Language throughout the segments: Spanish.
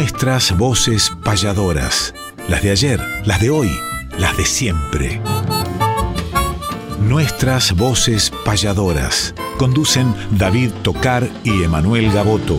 Nuestras voces payadoras. Las de ayer, las de hoy, las de siempre. Nuestras voces payadoras. Conducen David Tocar y Emanuel Gaboto.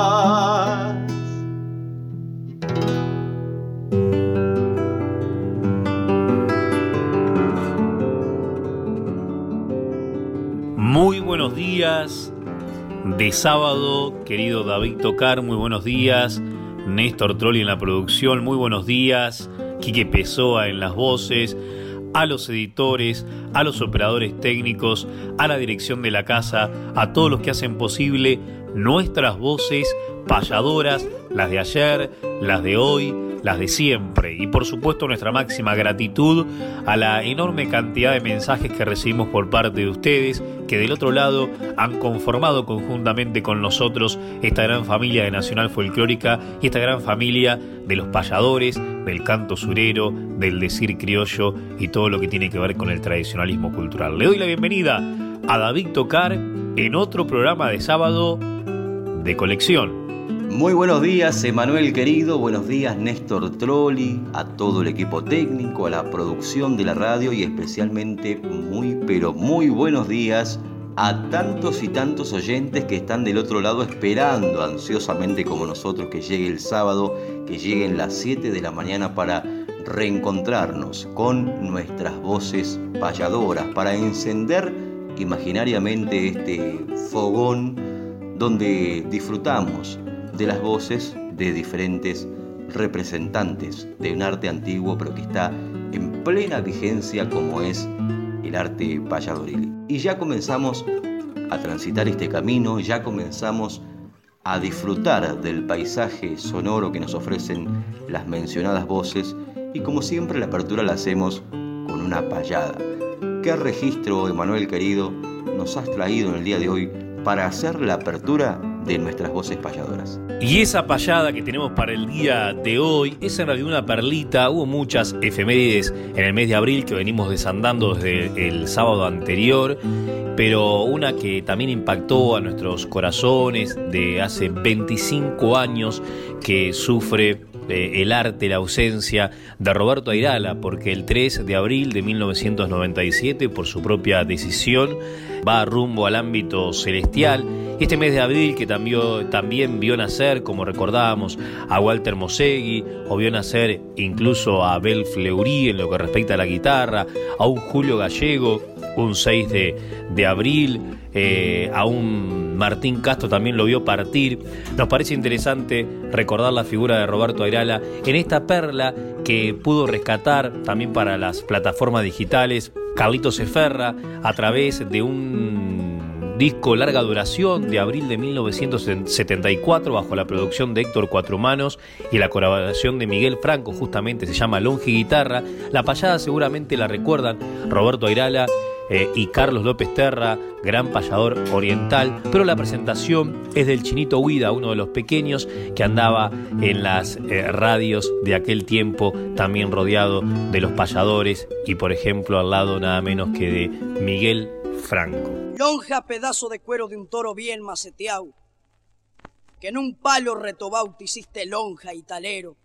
Buenos días de sábado, querido David Tocar, muy buenos días. Néstor Trolli en la producción, muy buenos días. Quique Pessoa en las voces, a los editores, a los operadores técnicos, a la dirección de la casa, a todos los que hacen posible nuestras voces payadoras, las de ayer, las de hoy, las de siempre. Y por supuesto nuestra máxima gratitud a la enorme cantidad de mensajes que recibimos por parte de ustedes, que del otro lado han conformado conjuntamente con nosotros esta gran familia de Nacional Folclórica y esta gran familia de los payadores, del canto surero, del decir criollo y todo lo que tiene que ver con el tradicionalismo cultural. Le doy la bienvenida a David Tocar en otro programa de sábado de colección. Muy buenos días, Emanuel querido, buenos días, Néstor Trolli, a todo el equipo técnico, a la producción de la radio y especialmente muy, pero muy buenos días a tantos y tantos oyentes que están del otro lado esperando ansiosamente como nosotros que llegue el sábado, que lleguen las 7 de la mañana para reencontrarnos con nuestras voces payadoras, para encender imaginariamente este fogón donde disfrutamos de las voces de diferentes representantes de un arte antiguo pero que está en plena vigencia como es el arte payadoril. Y ya comenzamos a transitar este camino, ya comenzamos a disfrutar del paisaje sonoro que nos ofrecen las mencionadas voces y como siempre la apertura la hacemos con una payada. ¿Qué registro, Emanuel querido, nos has traído en el día de hoy para hacer la apertura de nuestras voces payadoras. Y esa payada que tenemos para el día de hoy es en realidad una perlita. Hubo muchas efemérides en el mes de abril que venimos desandando desde el sábado anterior, pero una que también impactó a nuestros corazones de hace 25 años que sufre el arte, la ausencia de Roberto Airala, porque el 3 de abril de 1997, por su propia decisión, va rumbo al ámbito celestial. Este mes de abril que también, también vio nacer, como recordábamos, a Walter Mosegui, o vio nacer incluso a Abel Fleury en lo que respecta a la guitarra, a un Julio Gallego, un 6 de, de abril, eh, a un Martín Castro también lo vio partir. Nos parece interesante recordar la figura de Roberto Airala en esta perla que pudo rescatar también para las plataformas digitales Carlitos Eferra a través de un disco larga duración de abril de 1974 bajo la producción de Héctor Cuatro Manos y la colaboración de Miguel Franco, justamente se llama Longe Guitarra. La payada seguramente la recuerdan Roberto Airala eh, y Carlos López Terra, gran payador oriental, pero la presentación es del Chinito Huida, uno de los pequeños que andaba en las eh, radios de aquel tiempo, también rodeado de los payadores y por ejemplo al lado nada menos que de Miguel Franco. Lonja pedazo de cuero de un toro bien maceteado, que en un palo retobao te hiciste lonja y talero.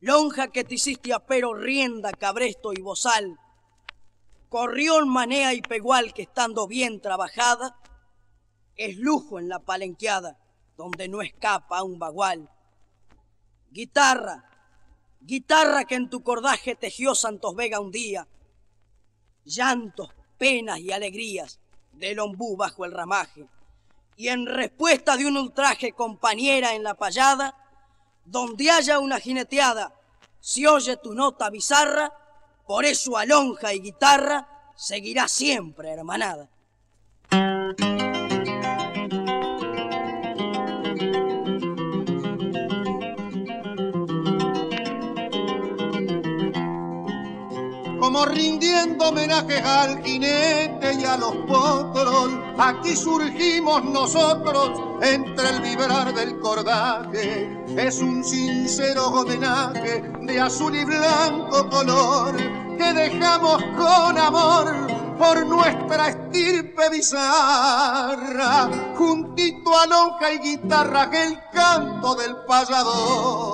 Lonja que te hiciste apero, rienda, cabresto y bozal, corrión, manea y pegual que estando bien trabajada, es lujo en la palenqueada, donde no escapa un bagual. Guitarra, guitarra que en tu cordaje tejió Santos Vega un día, llantos, penas y alegrías del ombú bajo el ramaje, y en respuesta de un ultraje compañera en la payada, donde haya una jineteada, si oye tu nota bizarra, por eso alonja y guitarra seguirá siempre hermanada. como rindiendo homenajes al jinete y a los potros, aquí surgimos nosotros entre el vibrar del cordaje. Es un sincero homenaje de azul y blanco color que dejamos con amor por nuestra estirpe bizarra, juntito a lonja y guitarra el canto del payador.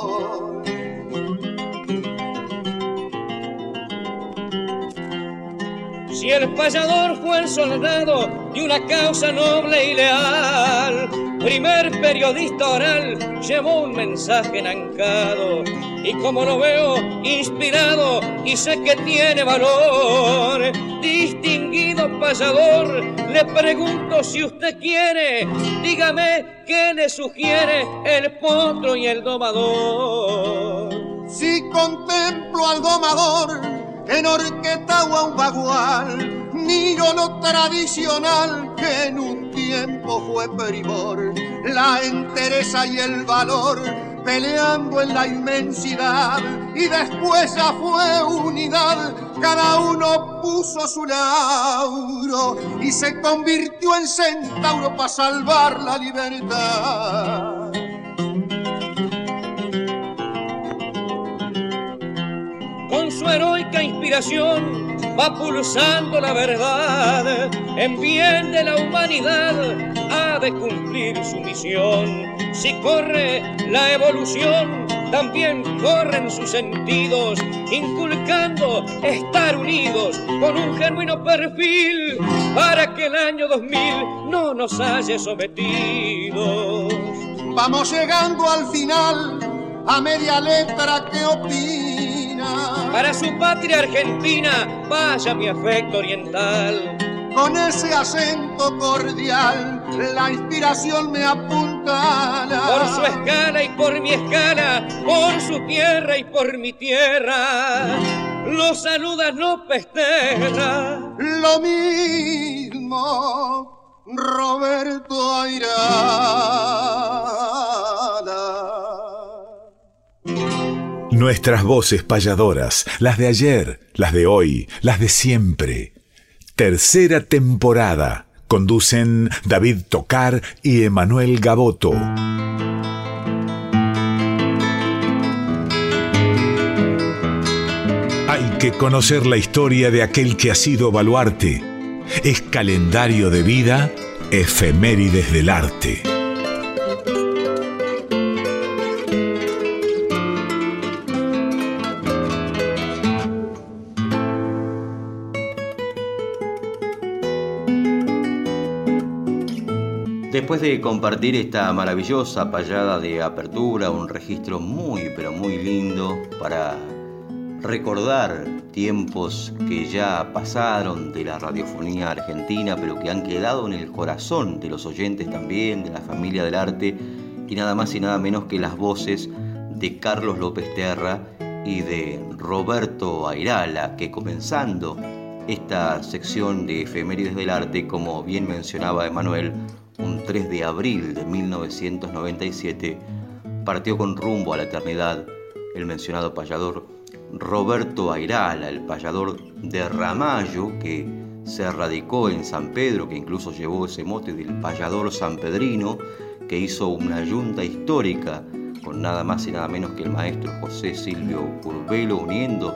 Si el payador fue el soldado de una causa noble y leal, primer periodista oral llevó un mensaje enancado. Y como lo veo inspirado y sé que tiene valor, distinguido payador, le pregunto si usted quiere, dígame qué le sugiere el potro y el domador. Si contemplo al domador, en Orqueta o un bagual, miro lo tradicional que en un tiempo fue primor, la entereza y el valor peleando en la inmensidad y después ya fue unidad, cada uno puso su lauro y se convirtió en centauro para salvar la libertad. Su heroica inspiración va pulsando la verdad, en bien de la humanidad ha de cumplir su misión. Si corre la evolución, también corren sus sentidos, inculcando estar unidos con un genuino perfil para que el año 2000 no nos haya sometidos. Vamos llegando al final, a media letra que opina para su patria argentina, vaya mi afecto oriental. Con ese acento cordial, la inspiración me apuntala. Por su escala y por mi escala, por su tierra y por mi tierra, lo saluda no Pesterra. Lo mismo, Roberto Airala. Nuestras voces payadoras, las de ayer, las de hoy, las de siempre. Tercera temporada. Conducen David Tocar y Emanuel Gaboto. Hay que conocer la historia de aquel que ha sido baluarte. Es calendario de vida, efemérides del arte. Después de compartir esta maravillosa payada de apertura, un registro muy pero muy lindo para recordar tiempos que ya pasaron de la radiofonía argentina, pero que han quedado en el corazón de los oyentes también, de la familia del arte, y nada más y nada menos que las voces de Carlos López Terra y de Roberto Airala, que comenzando esta sección de efemérides del arte, como bien mencionaba Emanuel, un 3 de abril de 1997, partió con rumbo a la eternidad el mencionado payador Roberto Airala, el payador de Ramallo, que se radicó en San Pedro, que incluso llevó ese mote del payador sanpedrino, que hizo una yunta histórica con nada más y nada menos que el maestro José Silvio Curbelo, uniendo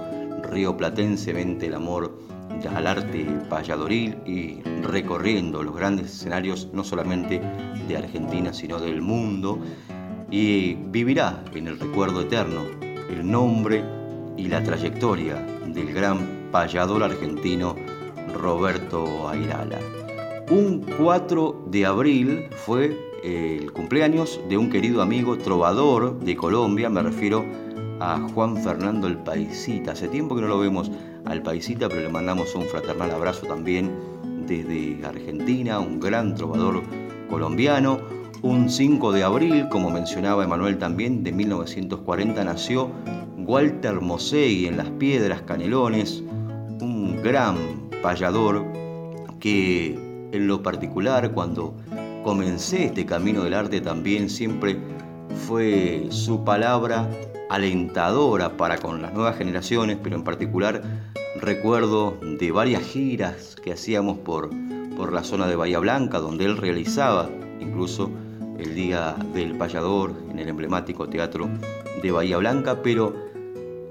rioplatensemente el amor al arte payadoril y recorriendo los grandes escenarios no solamente de Argentina sino del mundo y vivirá en el recuerdo eterno el nombre y la trayectoria del gran payador argentino Roberto Airala. Un 4 de abril fue el cumpleaños de un querido amigo trovador de Colombia, me refiero a Juan Fernando el Paisita. Hace tiempo que no lo vemos al Paisita, pero le mandamos un fraternal abrazo también desde Argentina, un gran trovador colombiano. Un 5 de abril, como mencionaba Emanuel también, de 1940 nació Walter Mosey en Las Piedras Canelones, un gran payador que en lo particular, cuando comencé este camino del arte también siempre fue su palabra alentadora para con las nuevas generaciones, pero en particular recuerdo de varias giras que hacíamos por, por la zona de Bahía Blanca, donde él realizaba incluso el Día del Payador en el emblemático teatro de Bahía Blanca, pero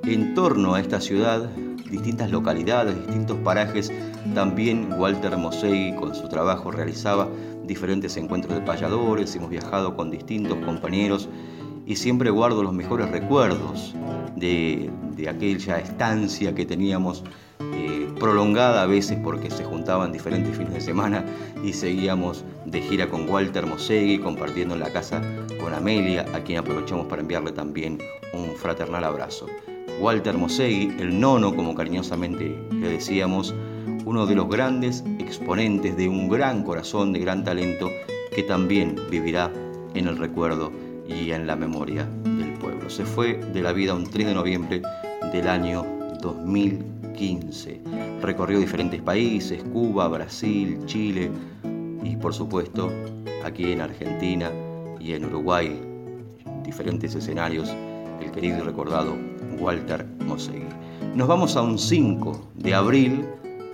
en torno a esta ciudad, distintas localidades, distintos parajes, también Walter Mosegui con su trabajo realizaba diferentes encuentros de payadores, hemos viajado con distintos compañeros y siempre guardo los mejores recuerdos de, aquella estancia que teníamos eh, prolongada a veces porque se juntaban diferentes fines de semana y seguíamos de gira con Walter Mosegui compartiendo en la casa con Amelia, a quien aprovechamos para enviarle también un fraternal abrazo. Walter Mosegui, el nono como cariñosamente le decíamos, uno de los grandes exponentes de un gran corazón, de gran talento, que también vivirá en el recuerdo y en la memoria del pueblo. Se fue de la vida un 3 de noviembre del año 2015. Recorrió diferentes países, Cuba, Brasil, Chile y por supuesto aquí en Argentina y en Uruguay, diferentes escenarios, el querido y recordado Walter Mosegui. Nos vamos a un 5 de abril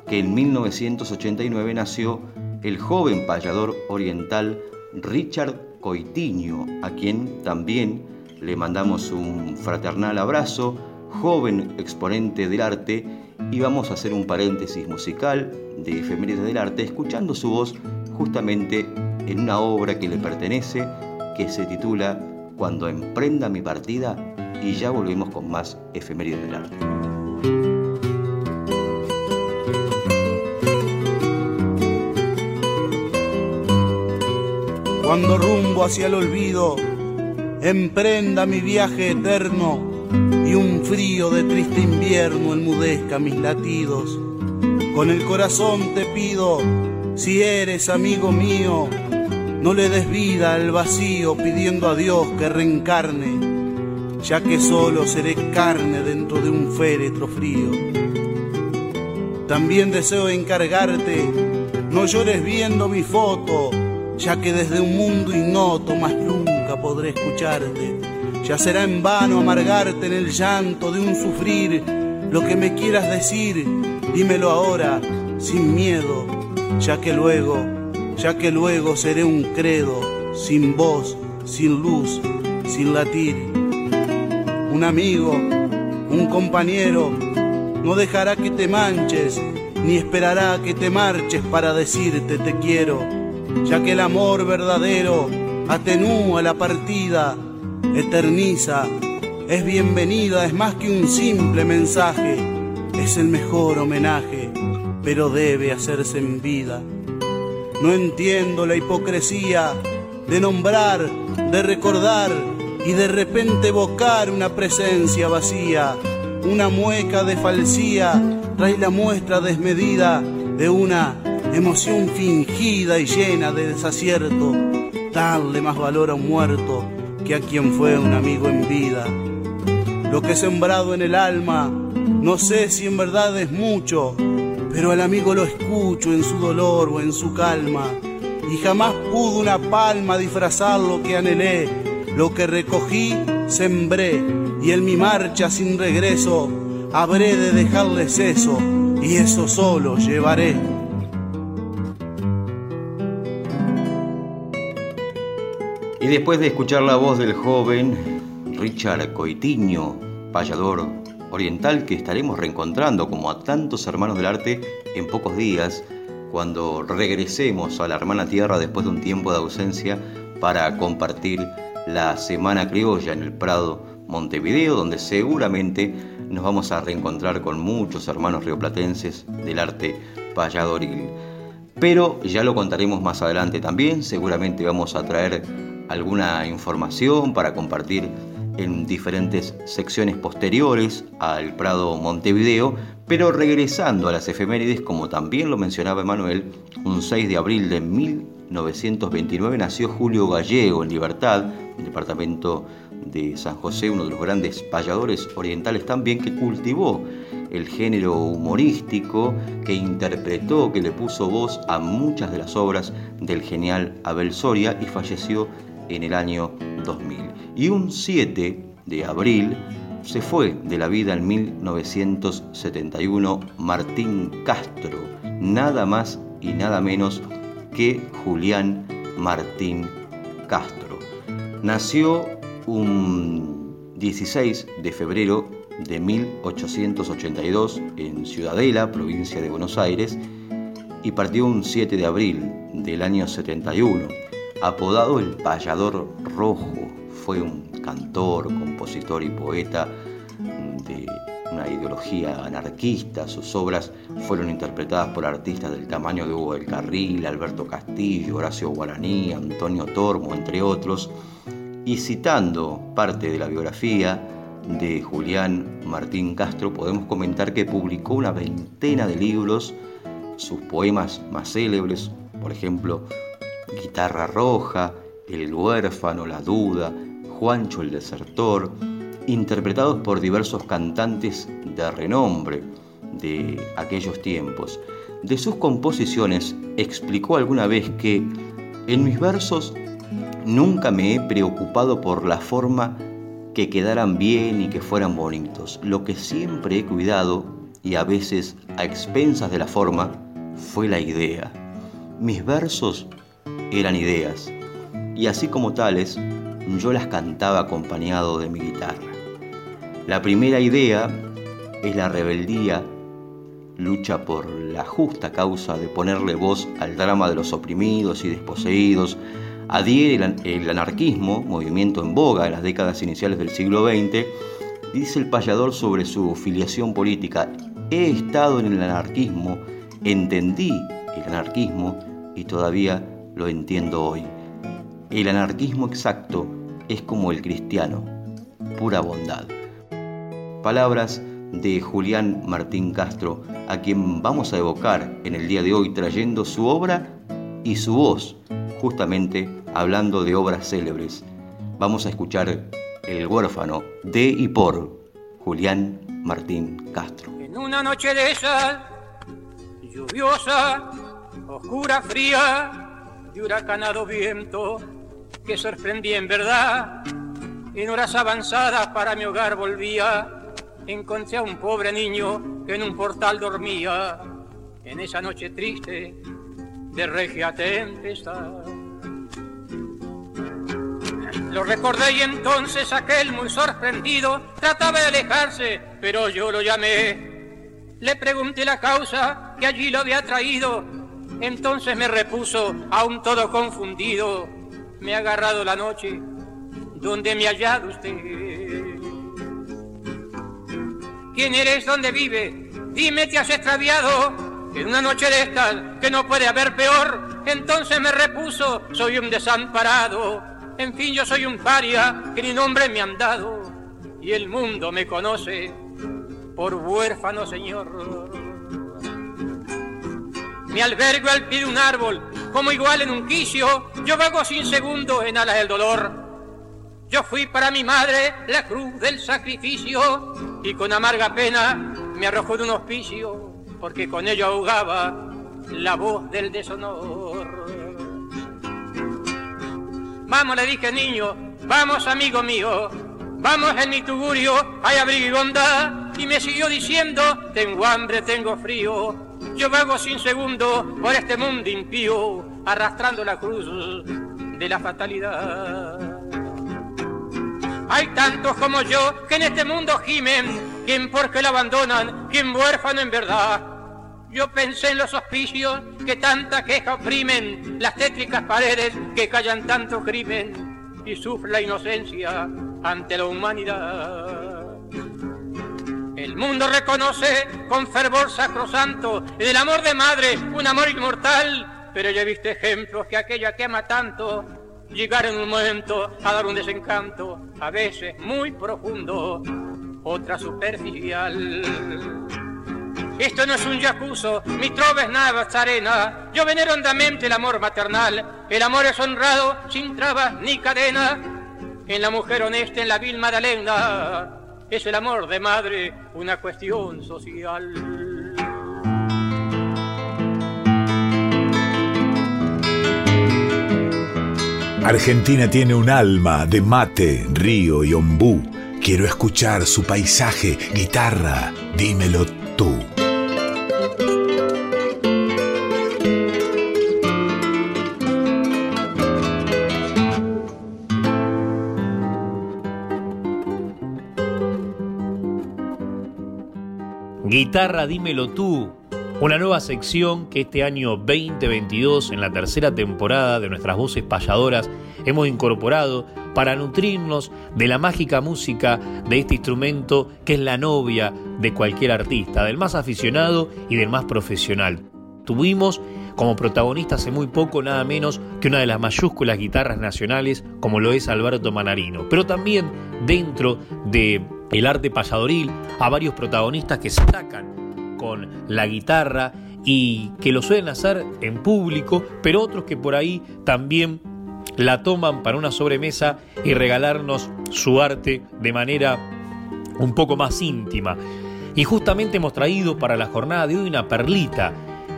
que en 1989 nació el joven payador oriental Richard Coitiño, a quien también le mandamos un fraternal abrazo, joven exponente del arte, y vamos a hacer un paréntesis musical de Efemérides del Arte, escuchando su voz justamente en una obra que le pertenece, que se titula Cuando emprenda mi partida, y ya volvemos con más Efemérides del Arte. Cuando rumbo hacia el olvido emprenda mi viaje eterno y un frío de triste invierno enmudezca mis latidos. Con el corazón te pido, si eres amigo mío, no le des vida al vacío pidiendo a Dios que reencarne, ya que solo seré carne dentro de un féretro frío. También deseo encargarte, no llores viendo mi foto, ya que desde un mundo ignoto más nunca podré escucharte. Ya será en vano amargarte en el llanto de un sufrir lo que me quieras decir, dímelo ahora, sin miedo, ya que luego, ya que luego seré un credo, sin voz, sin luz, sin latir. Un amigo, un compañero, no dejará que te manches, ni esperará que te marches para decirte te quiero ya que el amor verdadero atenúa la partida, eterniza, es bienvenida, es más que un simple mensaje, es el mejor homenaje, pero debe hacerse en vida. No entiendo la hipocresía de nombrar, de recordar y de repente evocar una presencia vacía, una mueca de falsía, trae la muestra desmedida de una emoción fingida y llena de desacierto, darle más valor a un muerto que a quien fue un amigo en vida. Lo que he sembrado en el alma, no sé si en verdad es mucho, pero al amigo lo escucho en su dolor o en su calma, y jamás pudo una palma disfrazar lo que anhelé, lo que recogí, sembré, y en mi marcha sin regreso, habré de dejarles eso, y eso solo llevaré. Y después de escuchar la voz del joven Richard Coitiño, payador oriental que estaremos reencontrando como a tantos hermanos del arte en pocos días, cuando regresemos a la hermana tierra después de un tiempo de ausencia para compartir la Semana Criolla en el Prado Montevideo, donde seguramente nos vamos a reencontrar con muchos hermanos rioplatenses del arte payadoril. Pero ya lo contaremos más adelante también, seguramente vamos a traer alguna información para compartir en diferentes secciones posteriores al Prado Montevideo, pero regresando a las efemérides, como también lo mencionaba Emanuel, un 6 de abril de 1929 nació Julio Gallego en Libertad, departamento de San José, uno de los grandes payadores orientales también que cultivó el género humorístico, que interpretó, que le puso voz a muchas de las obras del genial Abel Soria y falleció en el año 2000. Y un 7 de abril se fue de la vida en 1971 Martín Castro, nada más y nada menos que Julián Martín Castro. Nació un 16 de febrero de 1882 en Ciudadela, provincia de Buenos Aires, y partió un 7 de abril del año 71. Apodado el Payador Rojo, fue un cantor, compositor y poeta de una ideología anarquista. Sus obras fueron interpretadas por artistas del tamaño de Hugo del Carril, Alberto Castillo, Horacio Guaraní, Antonio Tormo, entre otros. Y citando parte de la biografía de Julián Martín Castro, podemos comentar que publicó una veintena de libros, sus poemas más célebres, por ejemplo, Guitarra Roja, El huérfano, La duda, Juancho el desertor, interpretados por diversos cantantes de renombre de aquellos tiempos. De sus composiciones explicó alguna vez que en mis versos nunca me he preocupado por la forma que quedaran bien y que fueran bonitos. Lo que siempre he cuidado, y a veces a expensas de la forma, fue la idea. Mis versos eran ideas, y así como tales, yo las cantaba acompañado de mi guitarra. La primera idea es la rebeldía, lucha por la justa causa de ponerle voz al drama de los oprimidos y desposeídos, adhiere el anarquismo, movimiento en boga en las décadas iniciales del siglo XX, dice el payador sobre su filiación política, he estado en el anarquismo, entendí el anarquismo y todavía lo entiendo hoy. El anarquismo exacto es como el cristiano, pura bondad. Palabras de Julián Martín Castro, a quien vamos a evocar en el día de hoy trayendo su obra y su voz, justamente hablando de obras célebres. Vamos a escuchar El huérfano de y por Julián Martín Castro. En una noche de esa, lluviosa, oscura, fría, de huracanado viento, que sorprendí en verdad, en horas avanzadas para mi hogar volvía encontré a un pobre niño que en un portal dormía en esa noche triste de regia tempestad. Lo recordé y entonces aquel muy sorprendido trataba de alejarse, pero yo lo llamé. Le pregunté la causa que allí lo había traído, entonces me repuso, aún todo confundido, me ha agarrado la noche donde me ha hallado usted. ¿Quién eres? ¿Dónde vive? Dime, ¿te has extraviado? En una noche de estas, que no puede haber peor, entonces me repuso, soy un desamparado. En fin, yo soy un paria que ni nombre me han dado, y el mundo me conoce por huérfano señor. Me albergo al pie de un árbol, como igual en un quicio, yo vago sin segundo en alas del dolor. Yo fui para mi madre la cruz del sacrificio y con amarga pena me arrojó de un hospicio porque con ello ahogaba la voz del deshonor. Vamos, le dije niño, vamos amigo mío, vamos en mi tugurio, hay abrigo y bondad. Y me siguió diciendo, tengo hambre, tengo frío, yo vago sin segundo por este mundo impío, arrastrando la cruz de la fatalidad. Hay tantos como yo que en este mundo gimen, quien porque la abandonan, quien huérfano en verdad. Yo pensé en los hospicios que tanta queja oprimen, las tétricas paredes que callan tanto crimen y sufre la inocencia ante la humanidad. El mundo reconoce con fervor sacrosanto el amor de madre, un amor inmortal, pero yo he visto ejemplos que aquella que ama tanto llegar en un momento a dar un desencanto, a veces muy profundo, otra superficial. Esto no es un yacuzo, mi trova es nada, arena. Yo venero hondamente el amor maternal. El amor es honrado, sin trabas ni cadena. En la mujer honesta, en la vil Madalena, es el amor de madre una cuestión social. Argentina tiene un alma de mate, río y ombú. Quiero escuchar su paisaje, guitarra, dímelo tú. Guitarra, dímelo tú. Una nueva sección que este año 2022, en la tercera temporada de nuestras voces payadoras, hemos incorporado para nutrirnos de la mágica música de este instrumento que es la novia de cualquier artista, del más aficionado y del más profesional. Tuvimos como protagonista hace muy poco nada menos que una de las mayúsculas guitarras nacionales como lo es Alberto Manarino, pero también dentro de el arte payadoril a varios protagonistas que se destacan con la guitarra y que lo suelen hacer en público, pero otros que por ahí también la toman para una sobremesa y regalarnos su arte de manera un poco más íntima. Y justamente hemos traído para la jornada de hoy una perlita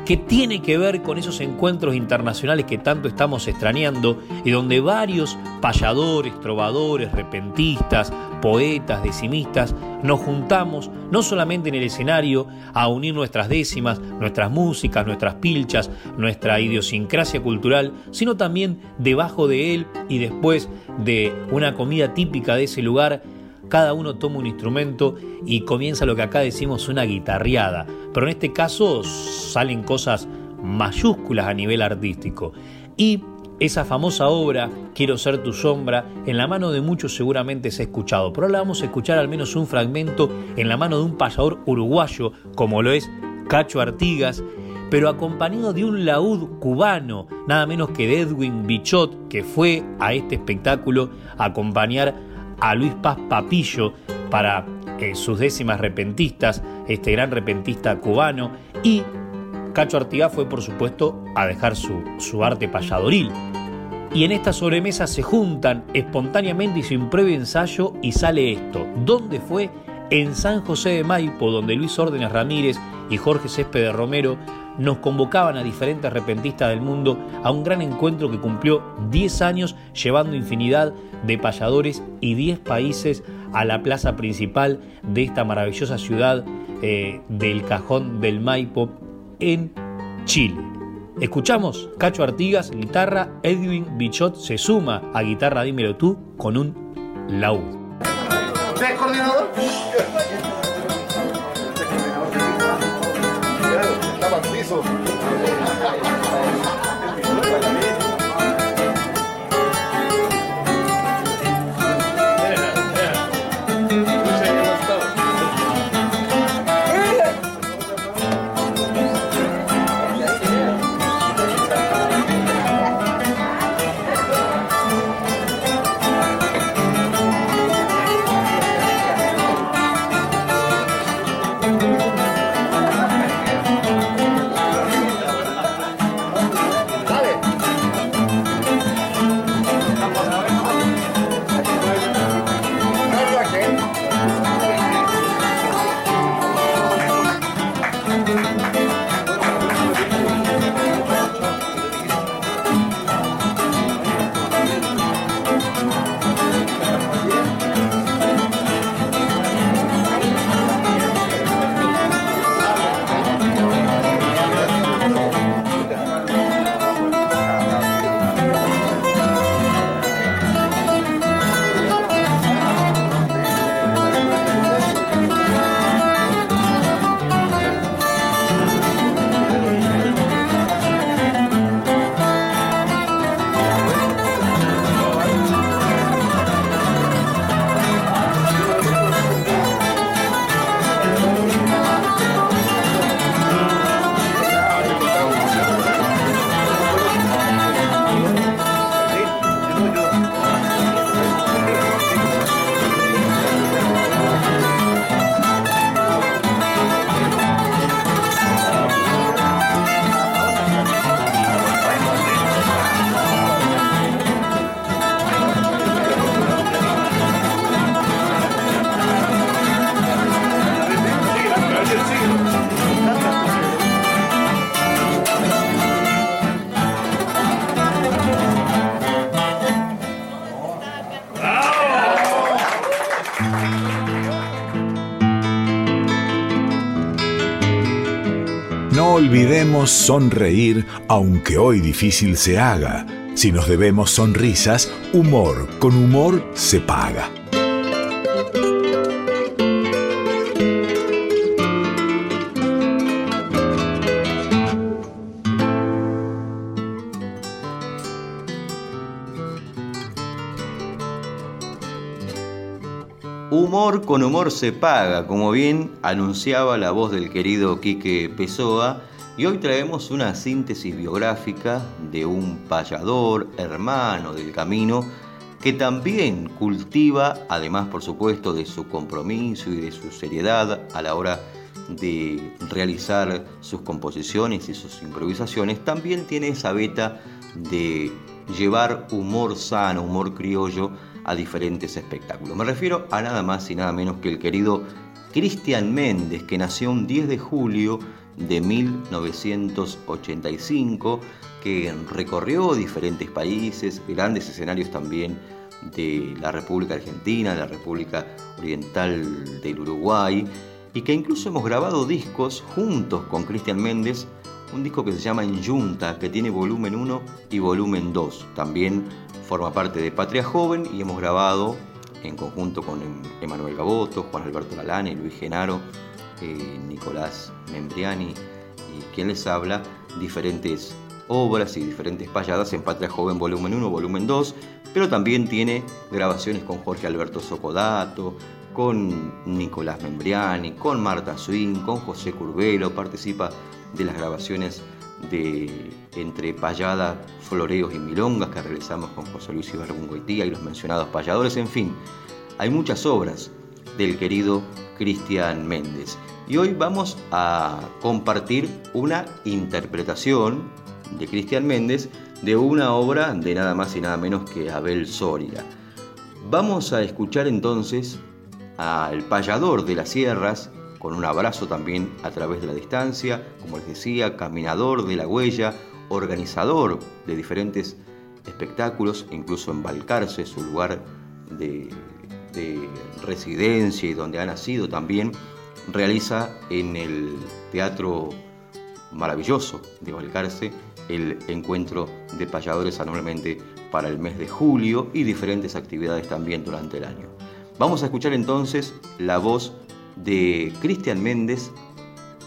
que tiene que ver con esos encuentros internacionales que tanto estamos extrañando y donde varios payadores, trovadores, repentistas, poetas, decimistas, nos juntamos no solamente en el escenario a unir nuestras décimas, nuestras músicas, nuestras pilchas, nuestra idiosincrasia cultural, sino también debajo de él y después de una comida típica de ese lugar cada uno toma un instrumento y comienza lo que acá decimos una guitarreada. Pero en este caso salen cosas mayúsculas a nivel artístico. Y esa famosa obra, Quiero ser tu sombra, en la mano de muchos seguramente se ha escuchado, pero ahora vamos a escuchar al menos un fragmento en la mano de un payador uruguayo, como lo es Cacho Artigas, pero acompañado de un laúd cubano, nada menos que de Edwin Bichot, que fue a este espectáculo a acompañar a Luis Paz Papillo para eh, sus décimas repentistas, este gran repentista cubano, y Cacho Artigas fue por supuesto a dejar su, su arte payadoril. Y en esta sobremesa se juntan espontáneamente y sin previo ensayo y sale esto. ¿Dónde fue? En San José de Maipo, donde Luis Órdenes Ramírez y Jorge Céspedes Romero nos convocaban a diferentes repentistas del mundo a un gran encuentro que cumplió 10 años llevando infinidad de payadores y 10 países a la plaza principal de esta maravillosa ciudad eh, del Cajón del Maipo en Chile. Escuchamos Cacho Artigas, guitarra, Edwin Bichot se suma a guitarra Dímelo tú con un laúd. coordinador? estaba al. Olvidemos sonreír aunque hoy difícil se haga. Si nos debemos sonrisas, humor con humor se paga. Humor con humor se paga, como bien anunciaba la voz del querido Quique Pessoa, y hoy traemos una síntesis biográfica de un payador, hermano del camino, que también cultiva, además por supuesto de su compromiso y de su seriedad a la hora de realizar sus composiciones y sus improvisaciones, también tiene esa beta de llevar humor sano, humor criollo a diferentes espectáculos. Me refiero a nada más y nada menos que el querido Cristian Méndez, que nació un 10 de julio de 1985, que recorrió diferentes países, grandes escenarios también de la República Argentina, la República Oriental del Uruguay, y que incluso hemos grabado discos juntos con Cristian Méndez, un disco que se llama En Junta, que tiene volumen 1 y volumen 2. También forma parte de Patria Joven y hemos grabado en conjunto con em-, Emanuel Gaboto, Juan Alberto Lalane, Luis Genaro, Nicolás Membriani y quien les habla, diferentes obras y diferentes payadas en Patria Joven volumen 1, volumen 2, pero también tiene grabaciones con Jorge Alberto Socodato, con Nicolás Membriani, con Marta Swing, con José Curvelo, participa de las grabaciones de entre payadas, floreos y milongas que realizamos con José Luis Ibargüengoitía y los mencionados payadores, en fin, hay muchas obras del querido Cristian Méndez. Y hoy vamos a compartir una interpretación de Cristian Méndez de una obra de nada más y nada menos que Abel Soria. Vamos a escuchar entonces al payador de las sierras, con un abrazo también a través de la distancia, como les decía, caminador de la huella, organizador de diferentes espectáculos, incluso en Balcarce, su lugar de, residencia y donde ha nacido también, realiza en el Teatro Maravilloso de Balcarce el encuentro de payadores anualmente para el mes de julio y diferentes actividades también durante el año. Vamos a escuchar entonces la voz de Cristian Méndez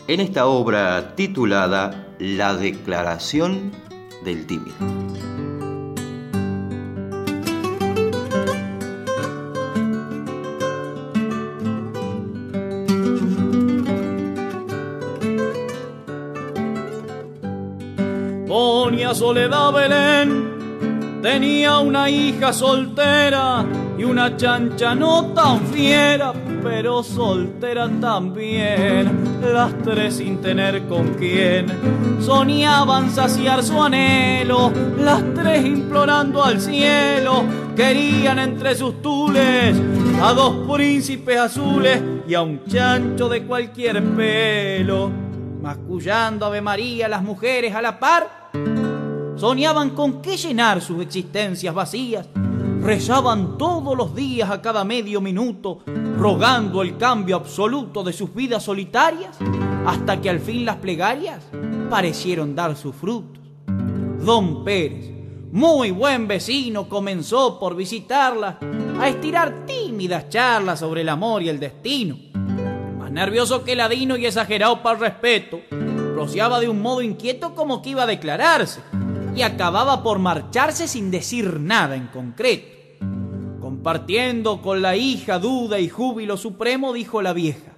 en esta obra titulada La Declaración del Tímido. Soledad Belén tenía una hija soltera y una chancha no tan fiera pero soltera también, las tres sin tener con quién. Soñaban saciar su anhelo, las tres implorando al cielo, querían entre sus tules a dos príncipes azules y a un chancho de cualquier pelo. Mascullando Ave María las mujeres a la par, soñaban con qué llenar sus existencias vacías rezaban todos los días a cada medio minuto, rogando el cambio absoluto de sus vidas solitarias, hasta que al fin las plegarias parecieron dar sus frutos. Don Pérez, muy buen vecino, comenzó por visitarlas a estirar tímidas charlas sobre el amor y el destino. Más nervioso que ladino y exagerado para el respeto, rociaba de un modo inquieto como que iba a declararse y acababa por marcharse sin decir nada en concreto. Compartiendo con la hija duda y júbilo supremo, dijo la vieja,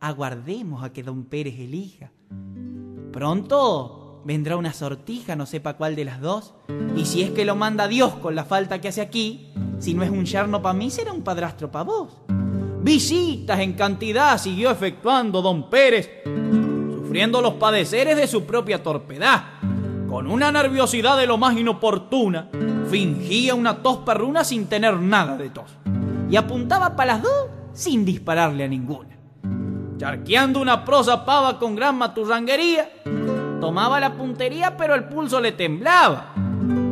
aguardemos a que don Pérez elija. Pronto vendrá una sortija, no sepa cuál de las dos, y si es que lo manda Dios con la falta que hace aquí, si no es un yerno para mí, será un padrastro para vos. Visitas en cantidad siguió efectuando don Pérez, sufriendo los padeceres de su propia torpedad con una nerviosidad de lo más inoportuna, fingía una tos perruna sin tener nada de tos. Y apuntaba para las dos sin dispararle a ninguna. Charqueando una prosa pava con gran maturranguería, tomaba la puntería pero el pulso le temblaba.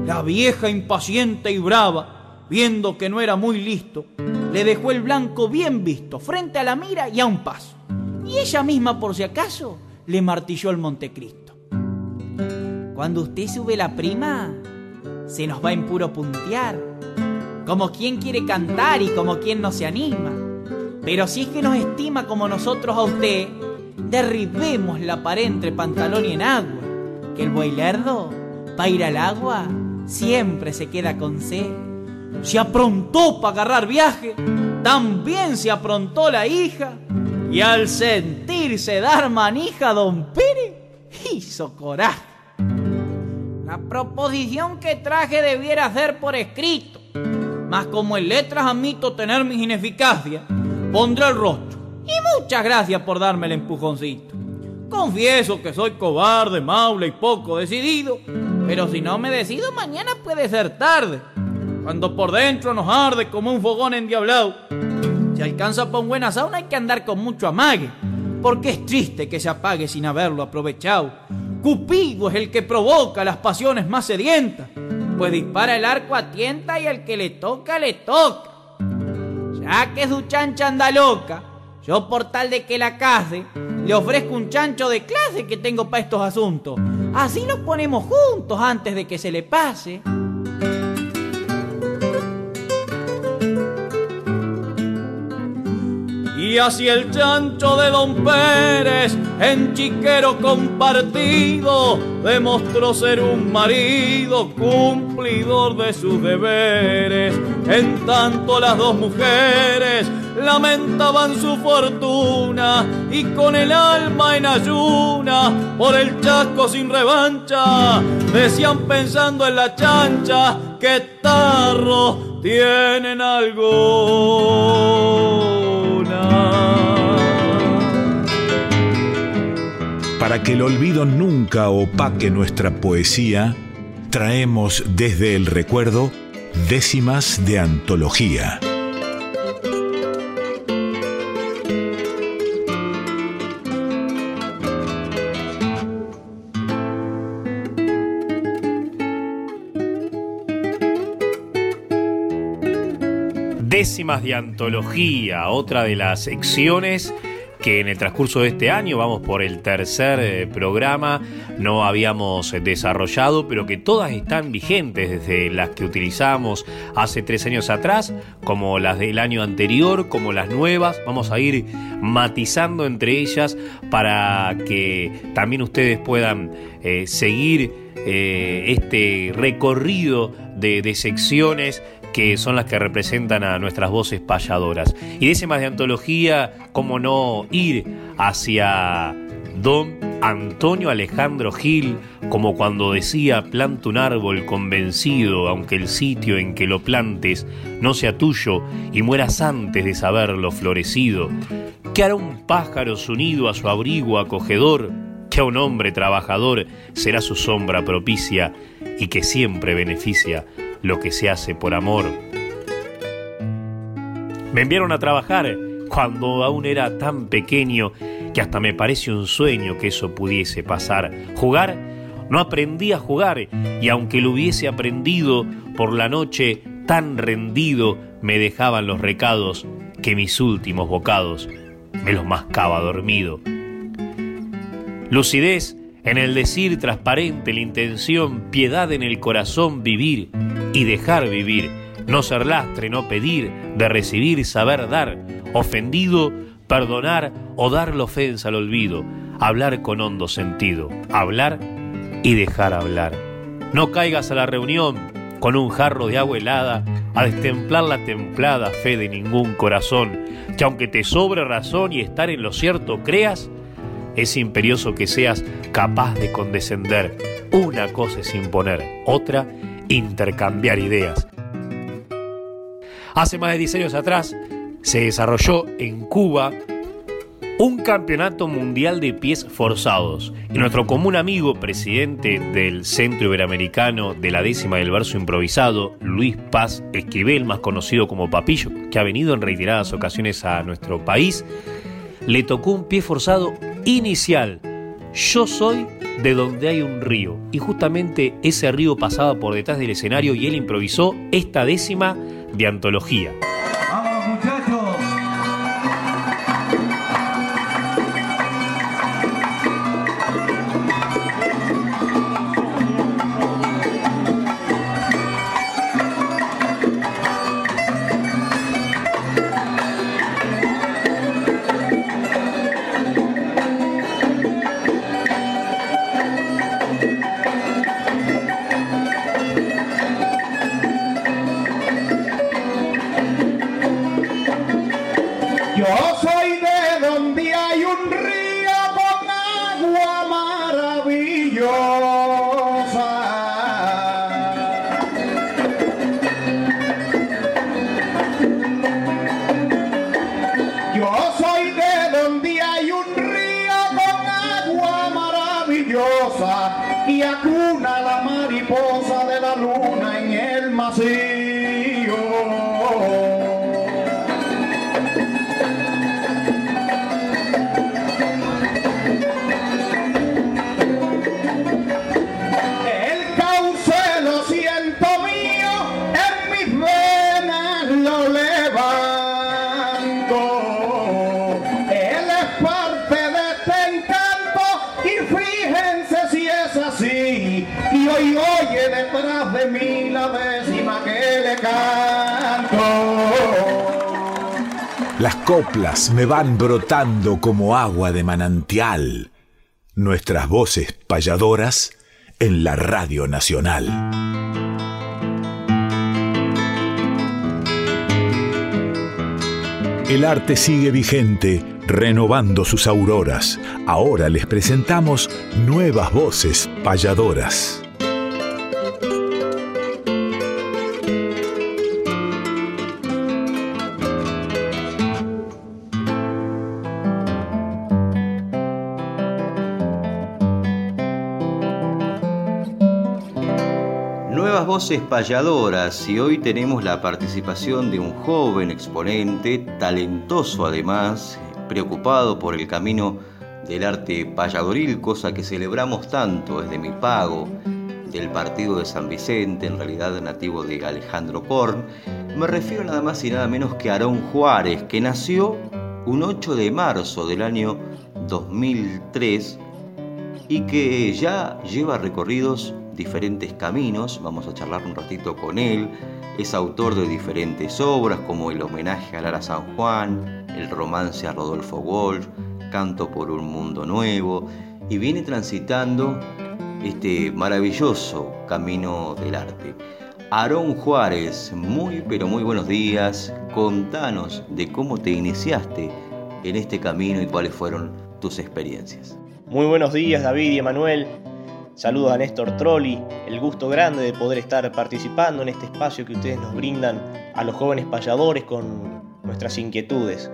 La vieja impaciente y brava, viendo que no era muy listo, le dejó el blanco bien visto, frente a la mira y a un paso. Y ella misma, por si acaso, le martilló el Montecristo. Cuando usted sube la prima, se nos va en puro puntear, como quien quiere cantar y como quien no se anima. Pero si es que nos estima como nosotros a usted, derribemos la pared entre pantalón y en agua, que el buey lerdo, para ir al agua, siempre se queda con sed. Se aprontó para agarrar viaje, también se aprontó la hija, y al sentirse dar manija, don Pere hizo coraje. La proposición que traje debiera ser por escrito, mas como en letras admito tener mis ineficacias, pondré el rostro. Y muchas gracias por darme el empujoncito. Confieso que soy cobarde, maule y poco decidido, pero si no me decido mañana puede ser tarde. Cuando por dentro nos arde como un fogón endiablado. Si alcanza por buena sauna hay que andar con mucho amague, porque es triste que se apague sin haberlo aprovechado. Cupido es el que provoca las pasiones más sedientas, pues dispara el arco a tienta y el que le toca, le toca. Ya que su chancha anda loca, yo por tal de que la case, le ofrezco un chancho de clase que tengo para estos asuntos. Así nos ponemos juntos antes de que se le pase. Y así el chancho de Don Pérez, en chiquero compartido, demostró ser un marido cumplidor de sus deberes. En tanto las dos mujeres lamentaban su fortuna y con el alma en ayuna por el chasco sin revancha, decían pensando en la chancha que tarro tienen algo. Para que el olvido nunca opaque nuestra poesía, traemos desde el recuerdo décimas de antología. Décimas de antología, otra de las secciones que en el transcurso de este año, vamos por el tercer eh, programa, no habíamos desarrollado, pero que todas están vigentes desde las que utilizamos hace tres años atrás, como las del año anterior, como las nuevas. Vamos a ir matizando entre ellas para que también ustedes puedan eh, seguir eh, este recorrido de, de secciones que son las que representan a nuestras voces payadoras. Y décimas de antología, cómo no ir hacia don Antonio Alejandro Gil, como cuando decía planta un árbol convencido, aunque el sitio en que lo plantes no sea tuyo y mueras antes de saberlo florecido. Que hará un pájaro unido a su abrigo acogedor? Que a un hombre trabajador será su sombra propicia y que siempre beneficia lo que se hace por amor. Me enviaron a trabajar cuando aún era tan pequeño que hasta me parece un sueño que eso pudiese pasar. Jugar, no aprendí a jugar y aunque lo hubiese aprendido por la noche tan rendido me dejaban los recados que mis últimos bocados me los mascaba dormido. Lucidez en el decir transparente la intención, piedad en el corazón vivir y dejar vivir, no ser lastre, no pedir, de recibir, saber dar, ofendido, perdonar o dar la ofensa al olvido, hablar con hondo sentido, hablar y dejar hablar. No caigas a la reunión con un jarro de agua helada a destemplar la templada fe de ningún corazón, que aunque te sobre razón y estar en lo cierto creas, es imperioso que seas capaz de condescender. Una cosa es imponer, otra intercambiar ideas. Hace más de 10 años atrás se desarrolló en Cuba un campeonato mundial de pies forzados. Y nuestro común amigo, presidente del Centro Iberoamericano de la décima del verso improvisado, Luis Paz Esquivel, más conocido como Papillo, que ha venido en reiteradas ocasiones a nuestro país, le tocó un pie forzado inicial. Yo soy de donde hay un río. Y justamente ese río pasaba por detrás del escenario y él improvisó esta décima de antología. Las coplas me van brotando como agua de manantial. Nuestras voces payadoras en la Radio Nacional. El arte sigue vigente, renovando sus auroras. Ahora les presentamos nuevas voces payadoras. Voces payadoras y hoy tenemos la participación de un joven exponente, talentoso además, preocupado por el camino del arte payadoril, cosa que celebramos tanto desde mi pago del partido de San Vicente, en realidad nativo de Alejandro Korn. Me refiero nada más y nada menos que a Aarón Juárez, que nació un 8 de marzo del año 2003 y que ya lleva recorridos diferentes caminos, vamos a charlar un ratito con él, es autor de diferentes obras como el homenaje a Lara San Juan, el romance a Rodolfo Wolf, Canto por un Mundo Nuevo, y viene transitando este maravilloso camino del arte. Aarón Juárez, muy pero muy buenos días, contanos de cómo te iniciaste en este camino y cuáles fueron tus experiencias. Muy buenos días David y Emanuel, Saludos a Néstor Trolli, el gusto grande de poder estar participando en este espacio que ustedes nos brindan a los jóvenes payadores con nuestras inquietudes.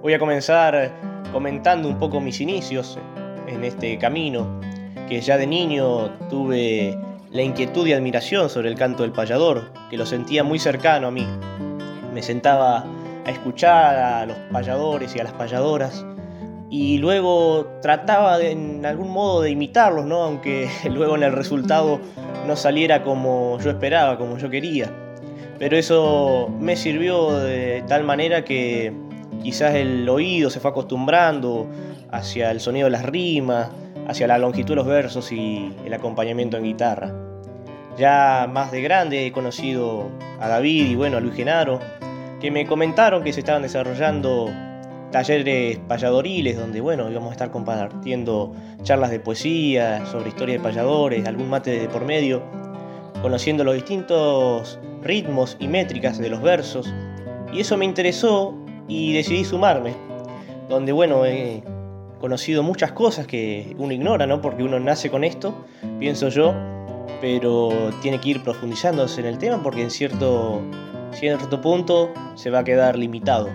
Voy a comenzar comentando un poco mis inicios en este camino, que ya de niño tuve la inquietud y admiración sobre el canto del payador, que lo sentía muy cercano a mí. Me sentaba a escuchar a los payadores y a las payadoras y luego trataba en algún modo de imitarlos, ¿no? aunque luego en el resultado no saliera como yo esperaba, como yo quería. Pero eso me sirvió de tal manera que quizás el oído se fue acostumbrando hacia el sonido de las rimas, hacia la longitud de los versos y el acompañamiento en guitarra. Ya más de grande he conocido a David y bueno, a Luis Genaro, que me comentaron que se estaban desarrollando talleres payadoriles donde bueno íbamos a estar compartiendo charlas de poesía sobre historia de payadores, algún mate de por medio, conociendo los distintos ritmos y métricas de los versos y eso me interesó y decidí sumarme, donde bueno he conocido muchas cosas que uno ignora, ¿no? Porque uno nace con esto, pienso yo, pero tiene que ir profundizándose en el tema porque en cierto, cierto punto se va a quedar limitado.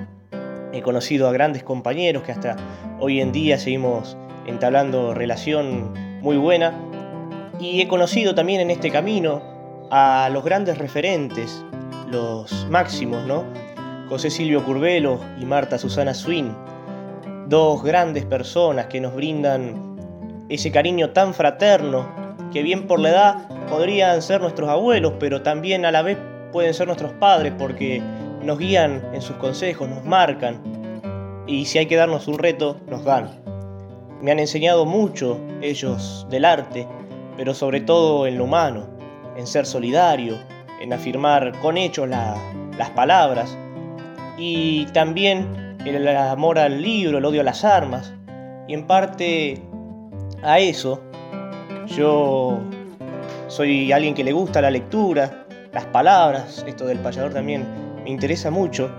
He conocido a grandes compañeros que hasta hoy en día seguimos entablando relación muy buena. Y he conocido también en este camino a los grandes referentes, los máximos, ¿no? José Silvio Curvelo y Marta Susana Swin, dos grandes personas que nos brindan ese cariño tan fraterno que bien por la edad podrían ser nuestros abuelos, pero también a la vez pueden ser nuestros padres porque nos guían en sus consejos, nos marcan y si hay que darnos un reto, nos dan. Me han enseñado mucho ellos del arte, pero sobre todo en lo humano, en ser solidario, en afirmar con hechos las palabras y también el amor al libro, el odio a las armas y en parte a eso Yo soy alguien que le gusta la lectura, las palabras, esto del payador también me interesa mucho.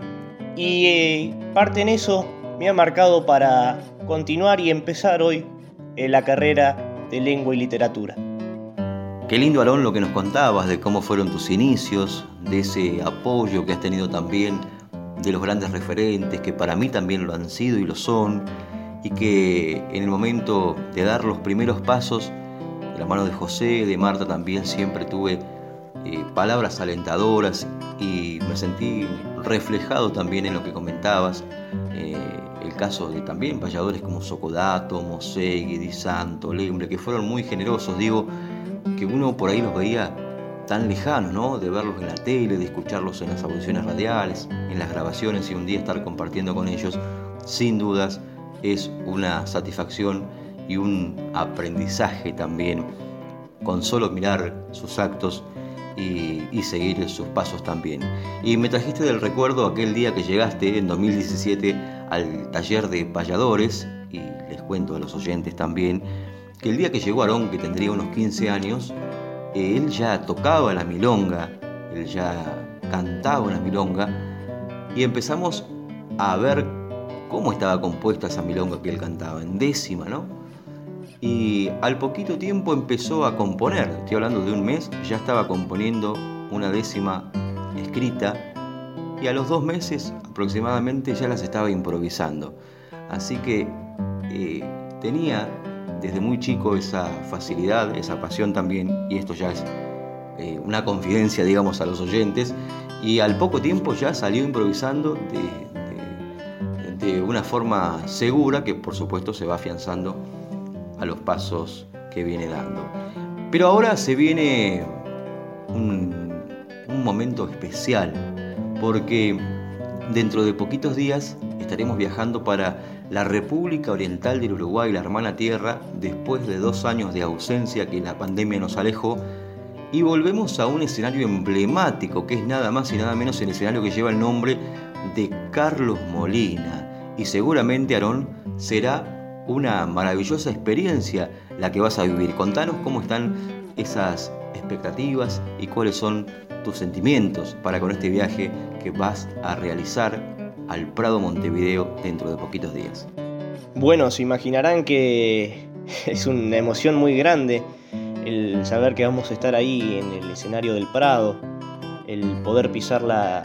Y eh, parte en eso me ha marcado para continuar y empezar hoy eh, la carrera de lengua y literatura. Qué lindo, Aarón, lo que nos contabas de cómo fueron tus inicios, de ese apoyo que has tenido también de los grandes referentes, que para mí también lo han sido y lo son, y que en el momento de dar los primeros pasos, de la mano de José, de Marta también siempre tuve eh, palabras alentadoras y me sentí reflejado también en lo que comentabas. Eh, el caso de también payadores como Socodato, Mosegui, Di Santo, Lembre, que fueron muy generosos, digo, que uno por ahí los veía tan lejanos, ¿no? De verlos en la tele, de escucharlos en las audiciones radiales, en las grabaciones y un día estar compartiendo con ellos, sin dudas es una satisfacción y un aprendizaje también con solo mirar sus actos y, seguir sus pasos también. Y me trajiste del recuerdo aquel día que llegaste en 2017 al taller de payadores, y les cuento a los oyentes también, que el día que llegó Aarón, que tendría unos 15 años, él ya tocaba la milonga, él ya cantaba una milonga, y empezamos a ver cómo estaba compuesta esa milonga que él cantaba, en décima, ¿no? Y al poquito tiempo empezó a componer, estoy hablando de un mes, ya estaba componiendo una décima escrita y a los dos meses aproximadamente ya las estaba improvisando. Así que eh, tenía desde muy chico esa facilidad, esa pasión también, y esto ya es eh, una confidencia, digamos, a los oyentes, y al poco tiempo ya salió improvisando de, de una forma segura que por supuesto se va afianzando a los pasos que viene dando. Pero ahora se viene un, momento especial, porque dentro de poquitos días estaremos viajando para la República Oriental del Uruguay, la hermana tierra, después de dos años de ausencia que la pandemia nos alejó, y volvemos a un escenario emblemático, que es nada más y nada menos el escenario que lleva el nombre de Carlos Molina. Y seguramente, Aarón, será una maravillosa experiencia la que vas a vivir. Contanos cómo están esas expectativas y cuáles son tus sentimientos para con este viaje que vas a realizar al Prado Montevideo dentro de poquitos días. Bueno, se imaginarán que es una emoción muy grande el saber que vamos a estar ahí en el escenario del Prado, el poder pisar la,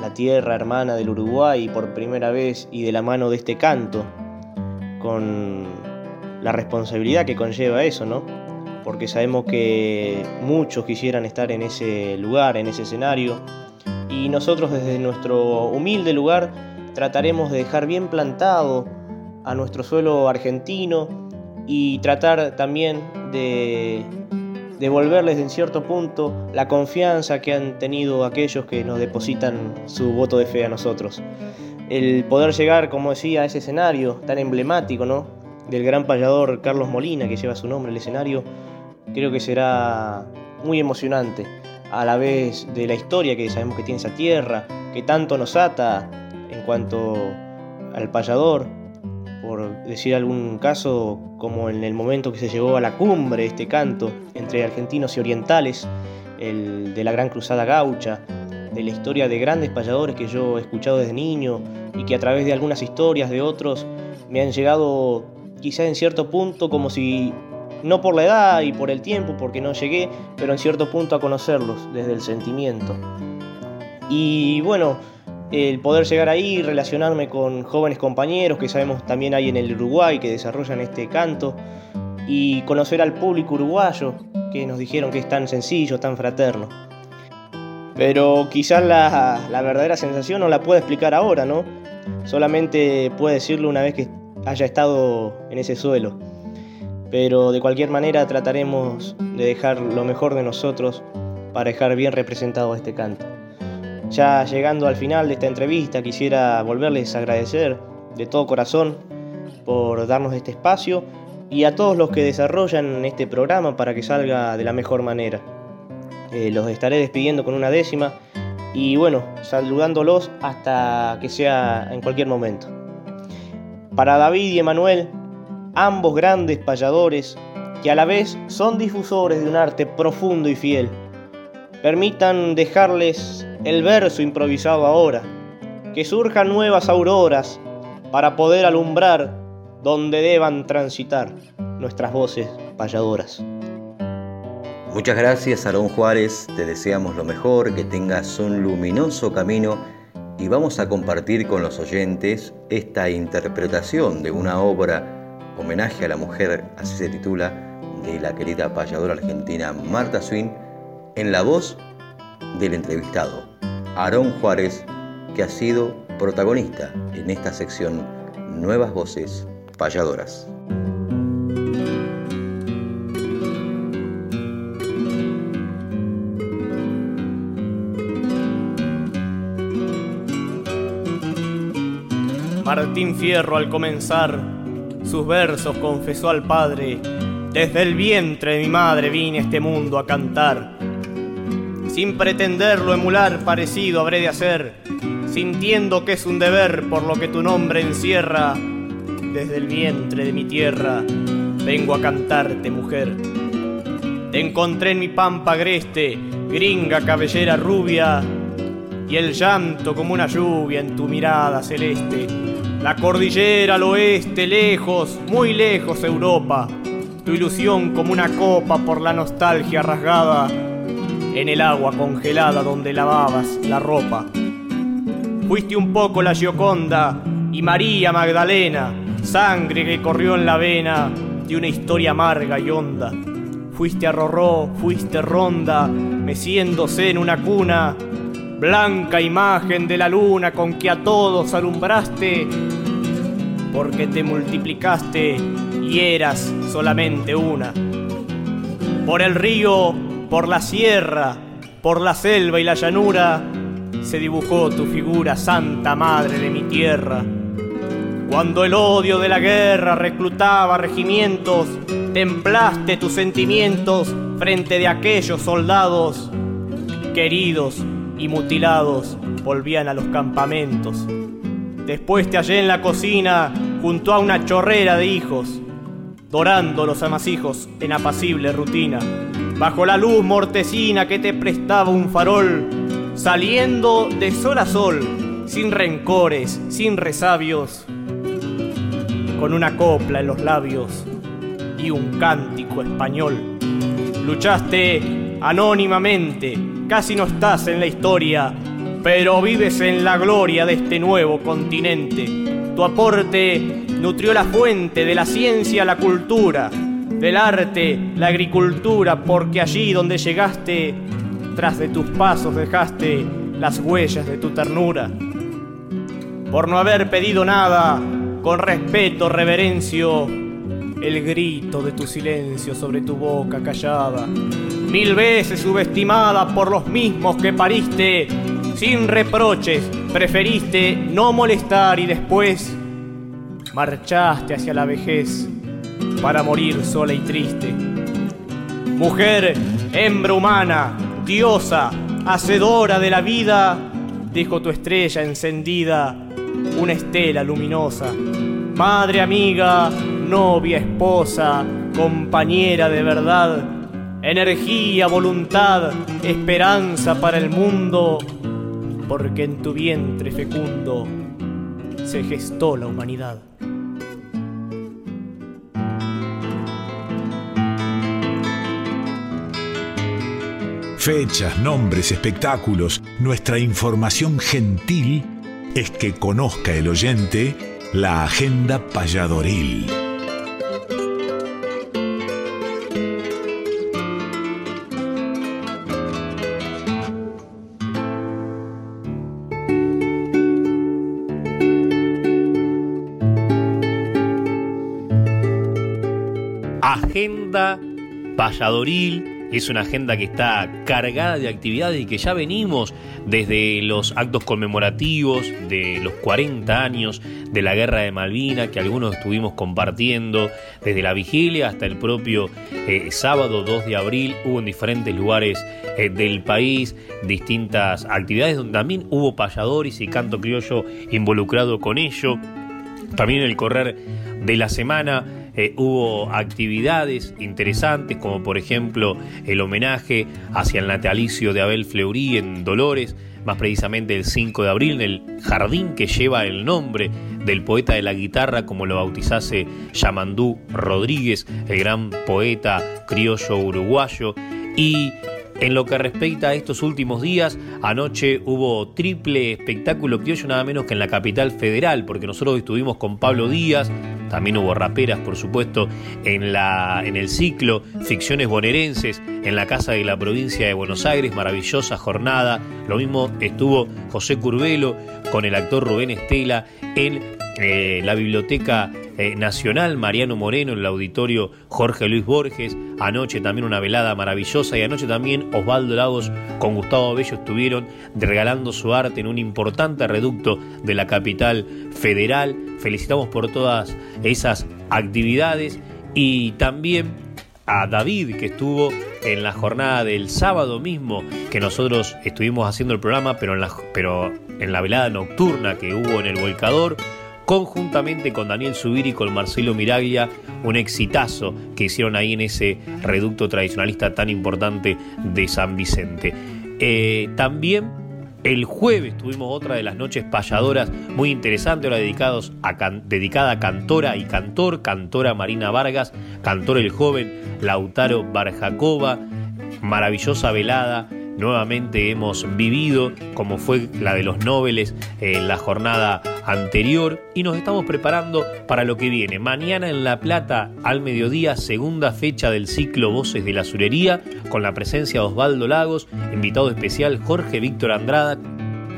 la tierra hermana del Uruguay por primera vez y de la mano de este canto con la responsabilidad que conlleva eso, ¿no? Porque sabemos que muchos quisieran estar en ese lugar, en ese escenario, y nosotros desde nuestro humilde lugar trataremos de dejar bien plantado a nuestro suelo argentino y tratar también de devolverles en cierto punto la confianza que han tenido aquellos que nos depositan su voto de fe a nosotros el poder llegar, como decía, a ese escenario tan emblemático, ¿no? Del gran payador Carlos Molina, que lleva su nombre el escenario, creo que será muy emocionante. A la vez de la historia que sabemos que tiene esa tierra, que tanto nos ata en cuanto al payador, por decir algún caso, como en el momento que se llevó a la cumbre este canto entre argentinos y orientales, el de la Gran Cruzada Gaucha, de la historia de grandes payadores que yo he escuchado desde niño y que a través de algunas historias de otros me han llegado quizá en cierto punto como si, no por la edad y por el tiempo, porque no llegué, pero en cierto punto a conocerlos desde el sentimiento. Y bueno, el poder llegar ahí, relacionarme con jóvenes compañeros que sabemos también hay en el Uruguay que desarrollan este canto y conocer al público uruguayo que nos dijeron que es tan sencillo, tan fraterno. Pero quizás la, verdadera sensación no la puedo explicar ahora, ¿no? Solamente puedo decirlo una vez que haya estado en ese suelo. Pero de cualquier manera trataremos de dejar lo mejor de nosotros para dejar bien representado este canto. Ya llegando al final de esta entrevista quisiera volverles a agradecer de todo corazón por darnos este espacio y a todos los que desarrollan este programa para que salga de la mejor manera. Eh, los estaré despidiendo con una décima y bueno, saludándolos hasta que sea en cualquier momento. Para David y Emanuel, ambos grandes payadores, que a la vez son difusores de un arte profundo y fiel. Permitan dejarles el verso improvisado ahora, que surjan nuevas auroras para poder alumbrar donde deban transitar nuestras voces payadoras. Muchas gracias, Aarón Juárez. Te deseamos lo mejor, que tengas un luminoso camino y vamos a compartir con los oyentes esta interpretación de una obra homenaje a la mujer, así se titula, de la querida payadora argentina Marta Swin, en la voz del entrevistado, Aarón Juárez, que ha sido protagonista en esta sección Nuevas Voces Payadoras. Martín Fierro al comenzar sus versos confesó al Padre, desde el vientre de mi madre vine este mundo a cantar. Sin pretenderlo emular parecido habré de hacer, sintiendo que es un deber por lo que tu nombre encierra. Desde el vientre de mi tierra vengo a cantarte, mujer. Te encontré en mi pampa agreste, gringa cabellera rubia, y el llanto como una lluvia en tu mirada celeste la cordillera al oeste, lejos, muy lejos Europa. Tu ilusión como una copa por la nostalgia rasgada en el agua congelada donde lavabas la ropa. Fuiste un poco la Gioconda y María Magdalena, sangre que corrió en la vena de una historia amarga y honda. Fuiste a Rorró, fuiste ronda, meciéndose en una cuna blanca imagen de la luna con que a todos alumbraste, porque te multiplicaste y eras solamente una. Por el río, por la sierra, por la selva y la llanura, se dibujó tu figura, Santa Madre de mi tierra. Cuando el odio de la guerra reclutaba regimientos, templaste tus sentimientos frente de aquellos soldados queridos y mutilados volvían a los campamentos. Después te hallé en la cocina junto a una chorrera de hijos, dorando los amasijos en apacible rutina, bajo la luz mortecina que te prestaba un farol, saliendo de sol a sol, sin rencores, sin resabios, con una copla en los labios y un cántico español. Luchaste anónimamente casi no estás en la historia, pero vives en la gloria de este nuevo continente. Tu aporte nutrió la fuente de la ciencia, la cultura, del arte, la agricultura, porque allí donde llegaste, tras de tus pasos dejaste las huellas de tu ternura. Por no haber pedido nada, con respeto, reverencio, el grito de tu silencio sobre tu boca callada. Mil veces subestimada por los mismos que pariste, sin reproches, preferiste no molestar y después marchaste hacia la vejez para morir sola y triste. Mujer, hembra humana, diosa, hacedora de la vida, dijo tu estrella encendida, una estela luminosa. Madre amiga, novia, esposa, compañera de verdad, energía, voluntad, esperanza para el mundo, porque en tu vientre fecundo se gestó la humanidad. Fechas, nombres, espectáculos, nuestra información gentil es que conozca el oyente la agenda payadoril. Agenda payadoril es una agenda que está cargada de actividades y que ya venimos desde los actos conmemorativos de los 40 años de la Guerra de Malvinas, que algunos estuvimos compartiendo, desde la vigilia hasta el propio eh, sábado 2 de abril, hubo en diferentes lugares eh, del país distintas actividades donde también hubo payadores y canto criollo involucrado con ello. También el correr de la semana eh, hubo actividades interesantes, como por ejemplo el homenaje hacia el natalicio de Abel Fleury en Dolores, más precisamente el 5 de abril, en el jardín que lleva el nombre del poeta de la guitarra, como lo bautizase Yamandú Rodríguez, el gran poeta criollo uruguayo. Y en lo que respecta a estos últimos días, anoche hubo triple espectáculo criollo nada menos que en la capital federal, porque nosotros estuvimos con Pablo Díaz, también hubo raperas, por supuesto, en, la, en el ciclo Ficciones Bonaerenses, en la Casa de la Provincia de Buenos Aires, maravillosa jornada. Lo mismo estuvo José Curvelo con el actor Rubén Estela en eh, la Biblioteca eh, Nacional Mariano Moreno en el auditorio Jorge Luis Borges. Anoche también una velada maravillosa y anoche también Osvaldo Lagos con Gustavo Bello estuvieron regalando su arte en un importante reducto de la capital federal. Felicitamos por todas esas actividades y también a David que estuvo en la jornada del sábado mismo que nosotros estuvimos haciendo el programa pero en la, pero en la velada nocturna que hubo en el volcador conjuntamente con Daniel Subir y con Marcelo Miraglia, un exitazo que hicieron ahí en ese reducto tradicionalista tan importante de San Vicente. Eh, también el jueves tuvimos otra de las noches payadoras muy interesante, ahora dedicados dedicada a cantora y cantor, cantora Marina Vargas, cantor el joven Lautaro Barjacova, maravillosa velada nuevamente hemos vivido, como fue la de los Nobeles en la jornada anterior, y nos estamos preparando para lo que viene. Mañana en La Plata, al mediodía, segunda fecha del ciclo Voces de la Surería, con la presencia de Osvaldo Lagos, invitado especial Jorge Víctor Andrada.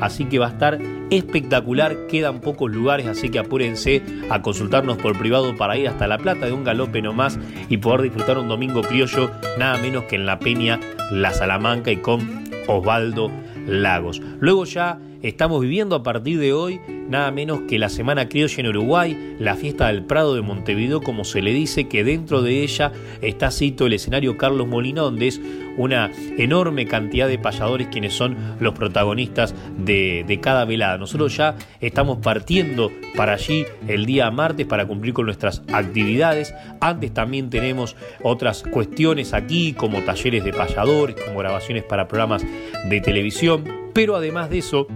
Así que va a estar espectacular, quedan pocos lugares, así que apúrense a consultarnos por privado para ir hasta La Plata de un galope nomás y poder disfrutar un domingo criollo, nada menos que en La Peña, La Salamanca y con Osvaldo Lagos. Luego ya estamos viviendo a partir de hoy nada menos que la Semana Criolla en Uruguay, la fiesta del Prado de Montevideo, como se le dice, que dentro de ella está cito el escenario Carlos Molina, donde es una enorme cantidad de payadores quienes son los protagonistas de, de cada velada. Nosotros ya estamos partiendo para allí el día martes para cumplir con nuestras actividades. Antes también tenemos otras cuestiones aquí, como talleres de payadores, como grabaciones para programas de televisión. Pero además de eso,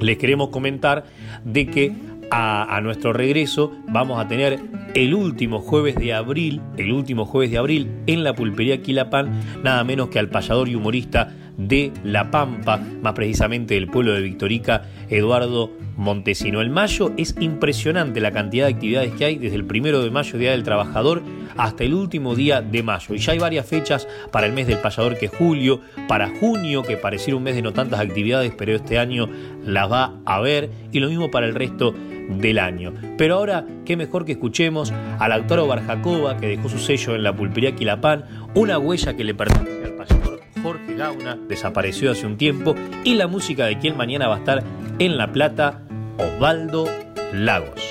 les queremos comentar de que a, nuestro regreso vamos a tener el último jueves de abril, el último jueves de abril en la pulpería Quilapán, nada menos que al payador y humorista de La Pampa, más precisamente del pueblo de Victorica, Eduardo Montesino. El mayo es impresionante la cantidad de actividades que hay desde el primero de mayo, Día del Trabajador, hasta el último día de mayo. Y ya hay varias fechas para el mes del payador que es julio, para junio, que pareciera un mes de no tantas actividades, pero este año las va a haber, y lo mismo para el resto del año. Pero ahora, qué mejor que escuchemos al autor Barjacova, que dejó su sello en la pulpería Quilapán, una huella que le pertenece al payador Jorge Gauna, desapareció hace un tiempo, y la música de quien mañana va a estar en La Plata, Osvaldo Lagos.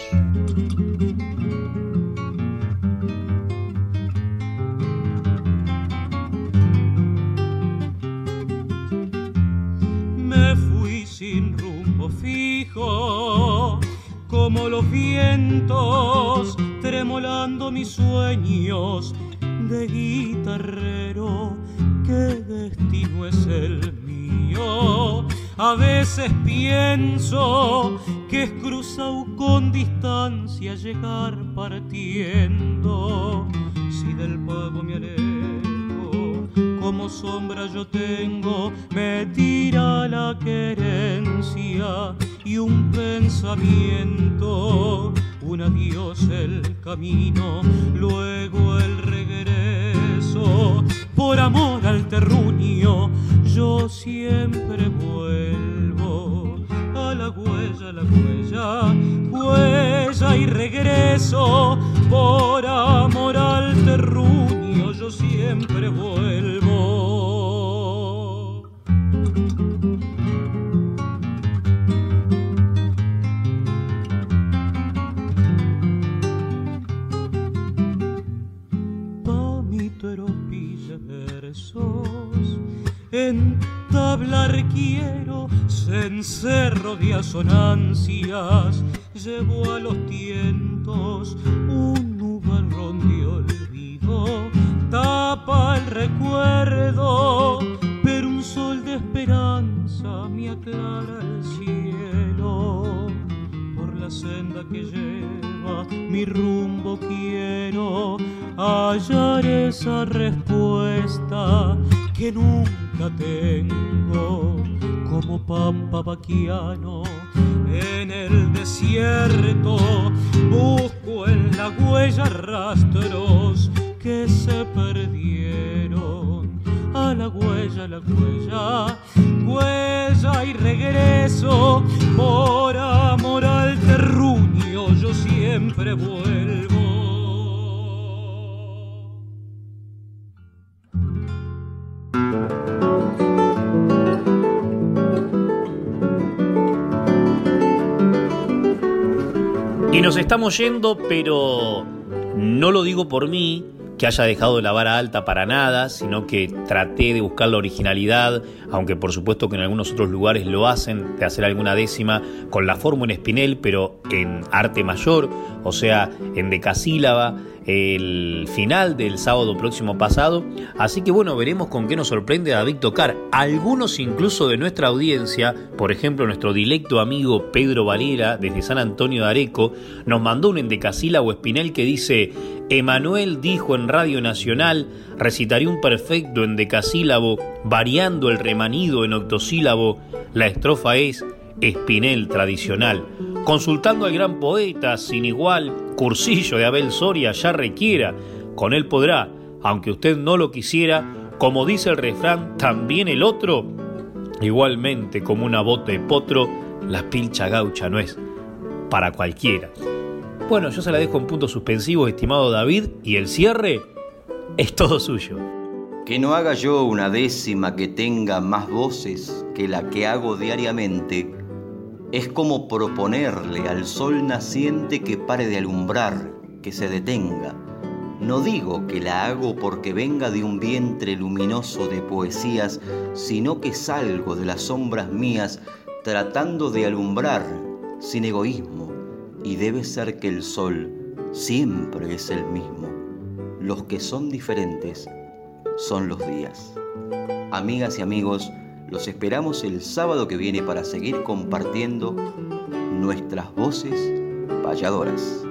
Me fui sin rumbo fijo, como los vientos, tremolando mis sueños de guitarrero. ¿Qué destino es el mío? A veces pienso que es cruzado con distancia llegar partiendo. Si del pago me alejo, como sombra yo tengo, me tira la querencia y un pensamiento, un adiós el camino, luego el regreso. Por amor al terruño, yo siempre vuelvo a la huella, la huella, huella y regreso. Por amor al terruño, yo siempre vuelvo. Entablar quiero, cencerro de asonancias, llevo a los tientos un nubal borrón de olvido tapa el recuerdo, pero un sol de esperanza me aclara el cielo. Por la senda que lleva mi rumbo quiero hallar esa respuesta que nunca tengo como pampa vaquiano en el desierto. Busco en la huella rastros que se perdieron. A la huella la huella huella y regreso. Por amor al terruño yo siempre vuelvo Y nos estamos yendo, pero no lo digo por mí, que haya dejado la vara alta para nada, sino que traté de buscar la originalidad, aunque por supuesto que en algunos otros lugares lo hacen, de hacer alguna décima con la forma en espinel, pero en arte mayor, o sea, en decasílaba, el final del sábado próximo pasado. Así que bueno, veremos con qué nos sorprende David Tocar. Algunos incluso de nuestra audiencia, por ejemplo nuestro directo amigo Pedro Valera desde San Antonio de Areco, nos mandó un endecasílabo espinel que dice, Emanuel dijo en Radio Nacional, recitaré un perfecto endecasílabo, variando el remanido en octosílabo, la estrofa es Espinel tradicional. Consultando al gran poeta sin igual, cursillo de Abel Soria ya requiera, con él podrá, aunque usted no lo quisiera, como dice el refrán, también el otro, igualmente como una bota de potro, la pilcha gaucha no es para cualquiera. Bueno, yo se la dejo en punto suspensivo, estimado David, y el cierre es todo suyo. Que no haga yo una décima que tenga más voces que la que hago diariamente, es como proponerle al sol naciente que pare de alumbrar, que se detenga. No digo que la hago porque venga de un vientre luminoso de poesías, sino que salgo de las sombras mías tratando de alumbrar sin egoísmo. Y debe ser que el sol siempre es el mismo. Los que son diferentes son los días. Amigas y amigos, los esperamos el sábado que viene para seguir compartiendo nuestras voces payadoras.